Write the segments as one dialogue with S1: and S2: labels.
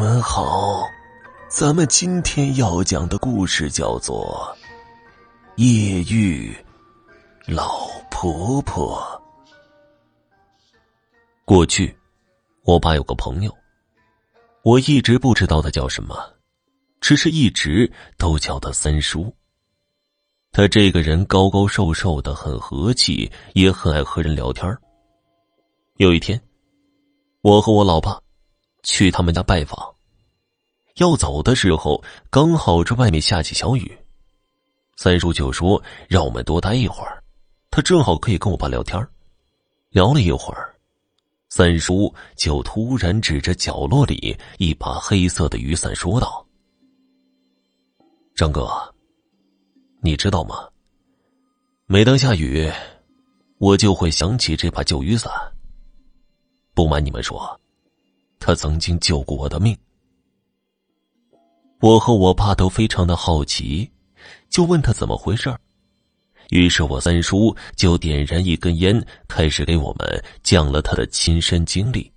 S1: 们好，咱们今天要讲的故事叫做《夜遇老婆婆》。过去，我爸有个朋友，我一直不知道他叫什么，只是一直都叫他三叔。他这个人高高瘦瘦的，很和气，也很爱和人聊天有一天，我和我老爸。去他们家拜访，要走的时候刚好这外面下起小雨，三叔就说让我们多待一会儿，他正好可以跟我爸聊天聊了一会儿，三叔就突然指着角落里一把黑色的雨伞说道：“张哥，你知道吗？每当下雨，我就会想起这把旧雨伞。不瞒你们说。”他曾经救过我的命，我和我爸都非常的好奇，就问他怎么回事于是我三叔就点燃一根烟，开始给我们讲了他的亲身经历。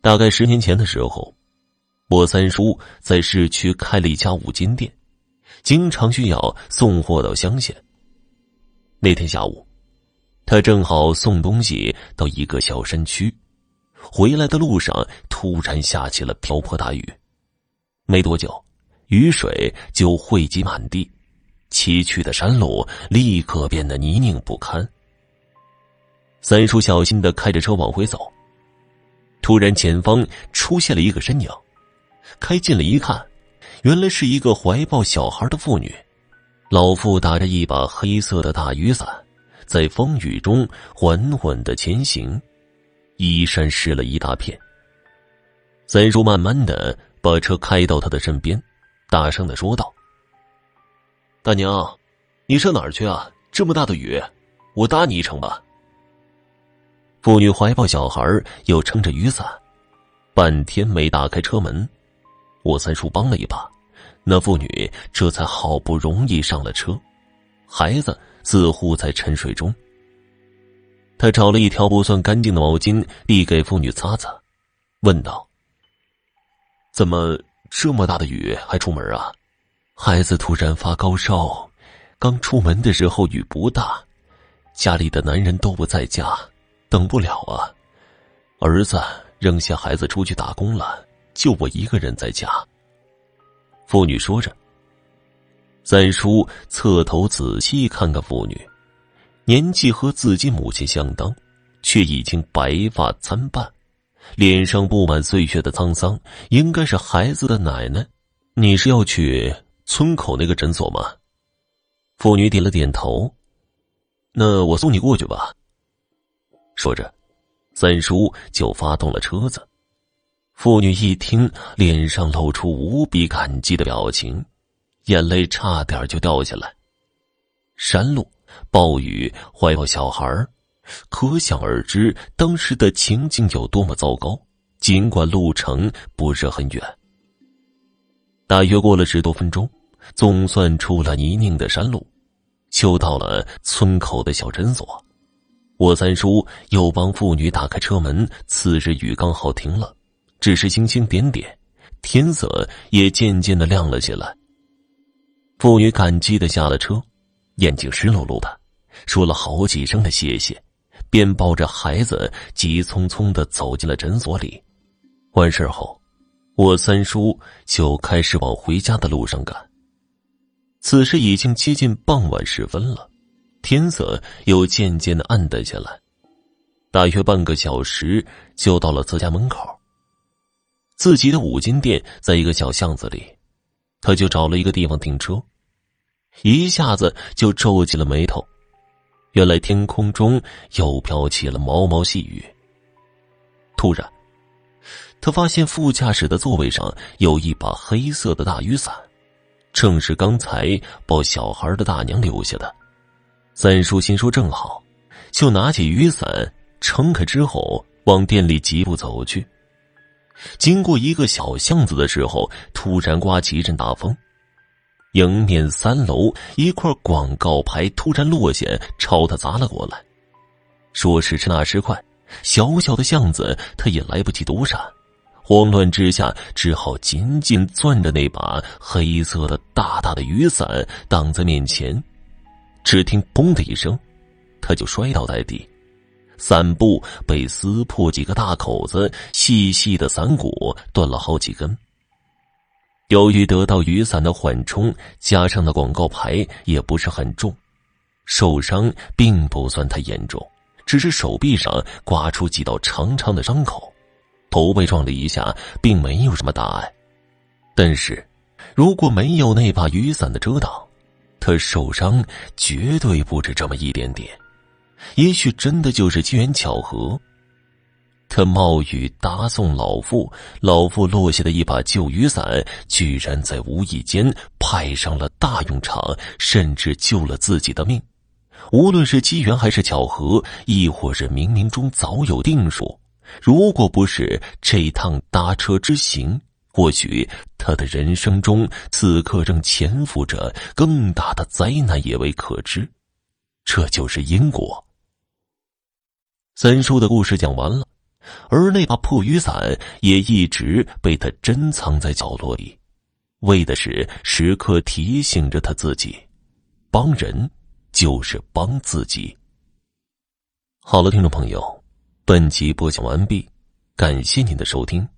S1: 大概十年前的时候，我三叔在市区开了一家五金店，经常需要送货到乡下。那天下午，他正好送东西到一个小山区。回来的路上，突然下起了瓢泼大雨，没多久，雨水就汇集满地，崎岖的山路立刻变得泥泞不堪。三叔小心的开着车往回走，突然前方出现了一个身影，开近了一看，原来是一个怀抱小孩的妇女，老妇打着一把黑色的大雨伞，在风雨中缓缓的前行。衣衫湿了一大片。三叔慢慢的把车开到他的身边，大声的说道：“大娘，你上哪儿去啊？这么大的雨，我搭你一程吧。”妇女怀抱小孩，又撑着雨伞，半天没打开车门。我三叔帮了一把，那妇女这才好不容易上了车，孩子似乎在沉睡中。他找了一条不算干净的毛巾，递给妇女擦擦，问道：“怎么这么大的雨还出门啊？”孩子突然发高烧，刚出门的时候雨不大，家里的男人都不在家，等不了啊。儿子扔下孩子出去打工了，就我一个人在家。妇女说着，三叔侧头仔细看看妇女。年纪和自己母亲相当，却已经白发参半，脸上布满岁月的沧桑，应该是孩子的奶奶。你是要去村口那个诊所吗？妇女点了点头。那我送你过去吧。说着，三叔就发动了车子。妇女一听，脸上露出无比感激的表情，眼泪差点就掉下来。山路。暴雨，怀抱小孩可想而知当时的情景有多么糟糕。尽管路程不是很远，大约过了十多分钟，总算出了泥泞的山路，就到了村口的小诊所。我三叔又帮妇女打开车门。次日雨刚好停了，只是星星点点，天色也渐渐的亮了起来。妇女感激的下了车。眼睛湿漉漉的，说了好几声的谢谢，便抱着孩子急匆匆的走进了诊所里。完事后，我三叔就开始往回家的路上赶。此时已经接近傍晚时分了，天色又渐渐的暗淡下来。大约半个小时就到了自家门口。自己的五金店在一个小巷子里，他就找了一个地方停车。一下子就皱起了眉头，原来天空中又飘起了毛毛细雨。突然，他发现副驾驶的座位上有一把黑色的大雨伞，正是刚才抱小孩的大娘留下的。三叔心说正好，就拿起雨伞撑开之后，往店里疾步走去。经过一个小巷子的时候，突然刮起一阵大风。迎面三楼一块广告牌突然落下，朝他砸了过来。说时迟那时快，小小的巷子他也来不及躲闪，慌乱之下，只好紧紧攥着那把黑色的大大的雨伞挡在面前。只听“嘣”的一声，他就摔倒在地，伞布被撕破几个大口子，细细的伞骨断了好几根。由于得到雨伞的缓冲，加上那广告牌也不是很重，受伤并不算太严重，只是手臂上刮出几道长长的伤口。头被撞了一下，并没有什么大碍，但是，如果没有那把雨伞的遮挡，他受伤绝对不止这么一点点。也许真的就是机缘巧合。他冒雨搭送老妇，老妇落下的一把旧雨伞，居然在无意间派上了大用场，甚至救了自己的命。无论是机缘还是巧合，亦或是冥冥中早有定数。如果不是这趟搭车之行，或许他的人生中此刻正潜伏着更大的灾难也未可知。这就是因果。三叔的故事讲完了，而那把破雨伞也一直被他珍藏在角落里，为的是时刻提醒着他自己：帮人就是帮自己。好了，听众朋友。本集播讲完毕，感谢您的收听。